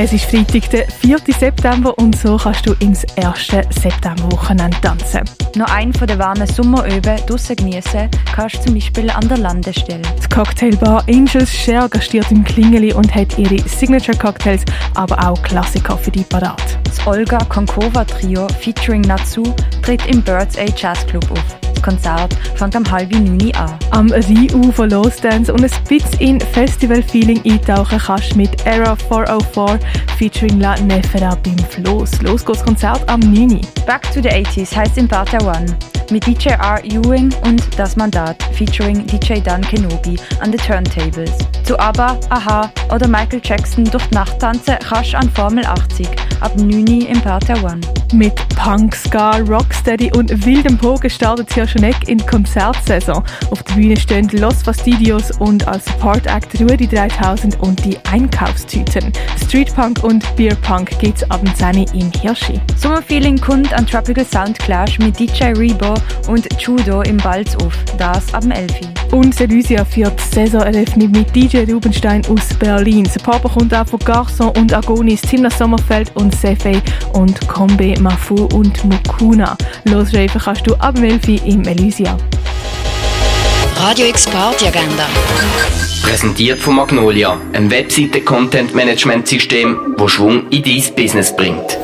Es ist Freitag, der 4. September und so kannst du ins erste Septemberwochenende tanzen. Noch einen von den warmen Sommeröben draussen genießen kannst du zum Beispiel an der Landestelle. Die Cocktailbar Angels Share gastiert im Klingeli und hat ihre Signature Cocktails, aber auch Klassiker für die parat. Das Olga Konkova Trio featuring Natsu tritt im Birds Eye Jazz Club auf. Konzert fängt am halben neun an. Am Rheinufer Losdance und ein bisschen in Festival-Feeling eintauchen kannst du mit Era 404 featuring La Nefera beim Floss. Los geht's Konzert am 9. Back to the 80s heißt in Parter One mit DJ R. Ewing und Das Mandat featuring DJ Dan Kenobi an den Turntables. Zu ABBA, Aha oder Michael Jackson durch die Nacht tanzen kannst du an Formel 80 ab 9 im Parter One. Mit Punk, Ska, Rocksteady und wildem Pogen startet Hirscheneck in die Konzertsaison. Auf der Bühne stehen Los Fastidios und als Support Act Rudy 3000 und die Einkaufstüten. Streetpunk und Beerpunk geht's ab 10 im Hirschi. Sommerfeeling kommt an Tropical Sound Clash mit DJ Rebo und Judo im Balz auf. Das ab 11. Und Selusia führt Saisoneröffnung mit DJ Rubenstein aus Berlin. Papa kommt auch von Garçon und Agonis, Timna Sommerfeld und Sefei und Mafu und Mukuna. Losraven kannst du ab 11 im Elysia. Radio X Party Agenda. Präsentiert von Magnolia, einem Webseite-Content-Management-System, das Schwung in dein Business bringt.